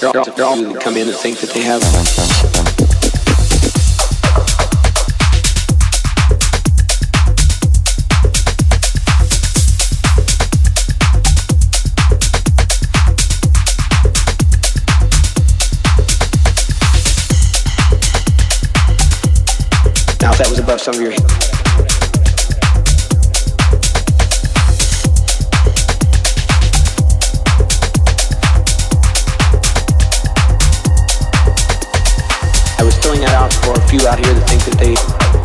Come in and think that they have. Now, that was above some of your for a few out here that think that they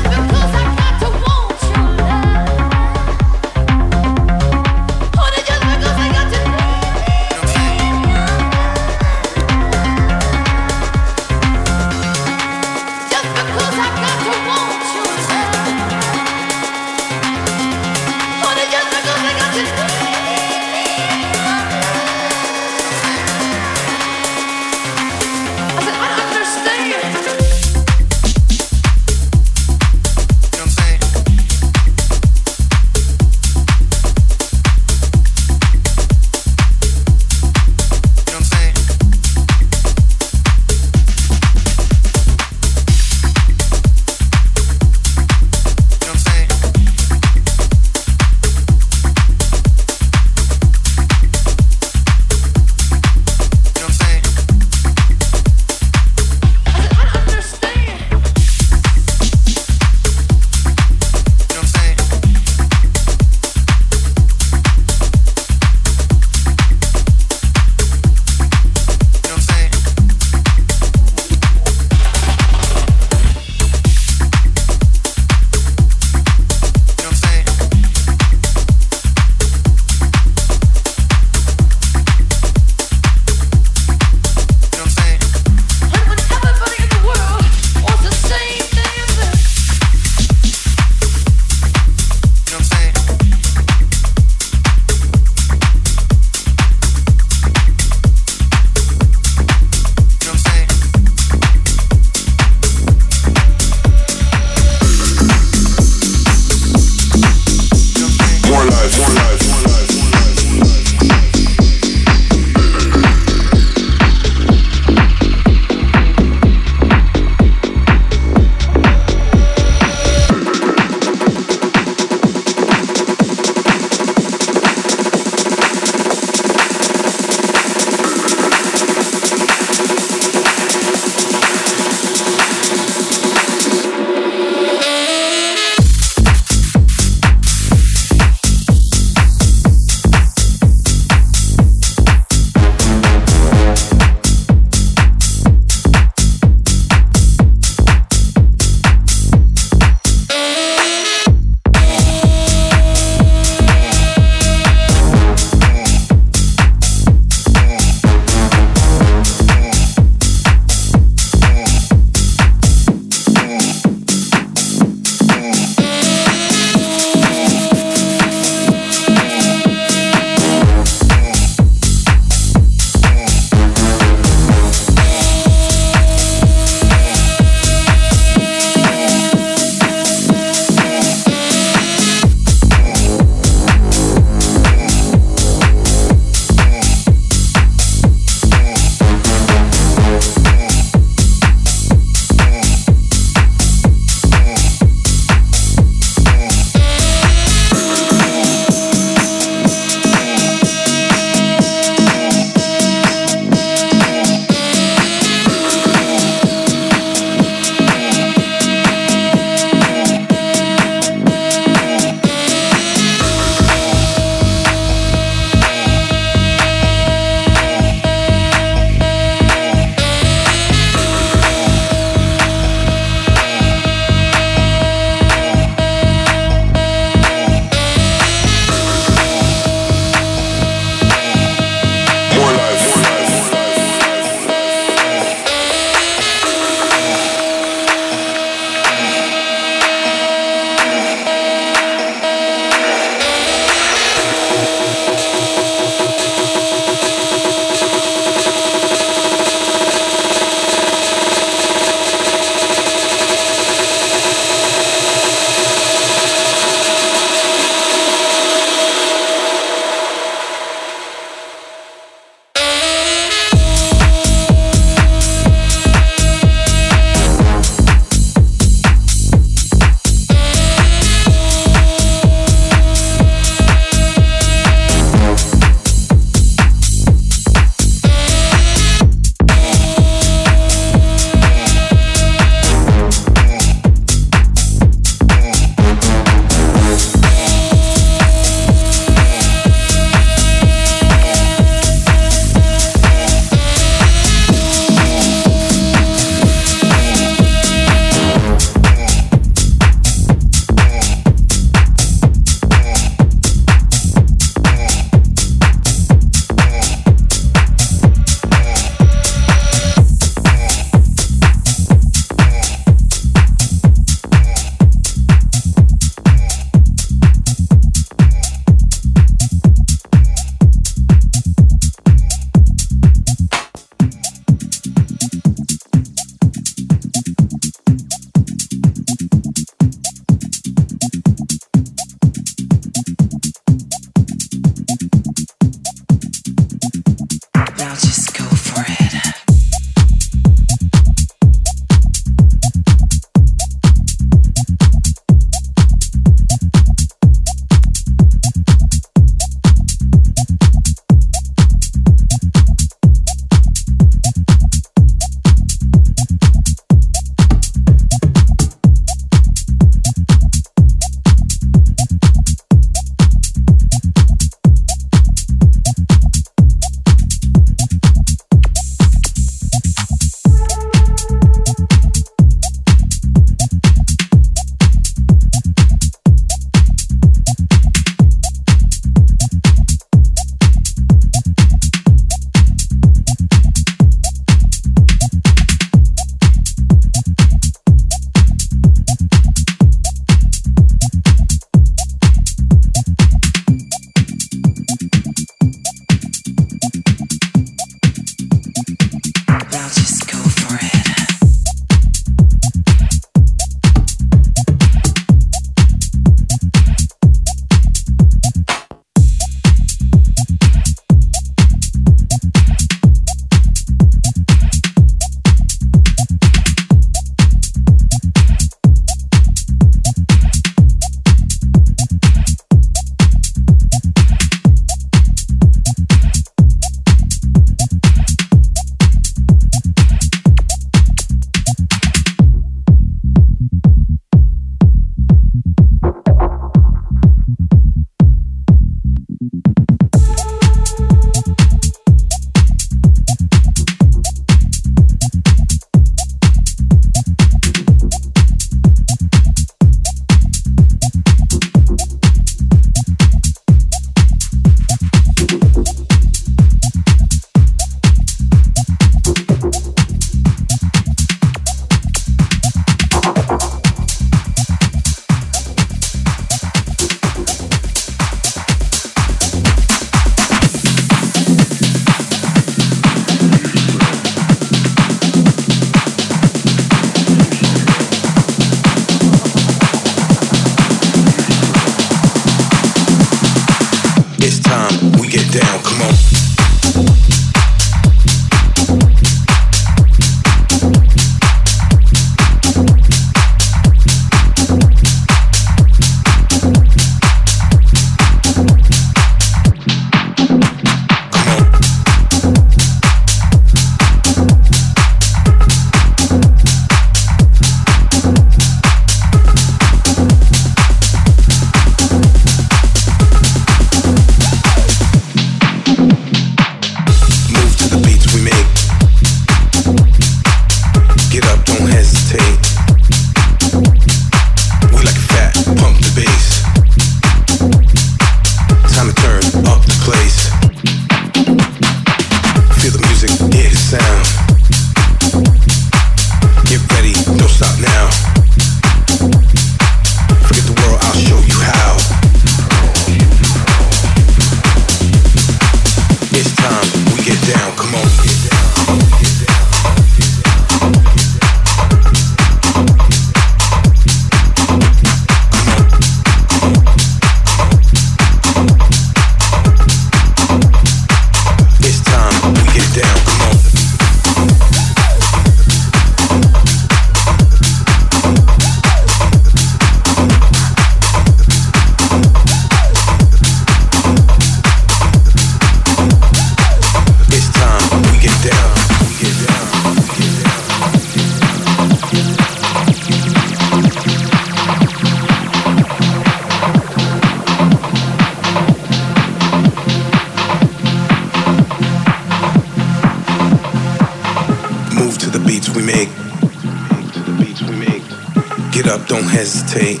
hesitate.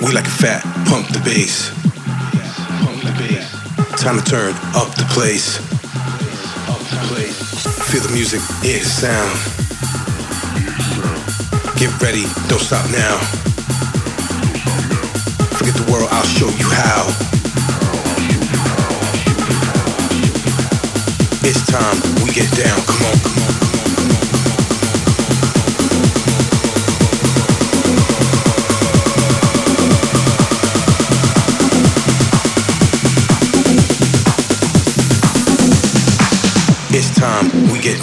We like a fat, pump the bass. Time to turn up the place. Feel the music, hear the sound. Get ready, don't stop now. Forget the world, I'll show you how. It's time we get down, come on, come on. Get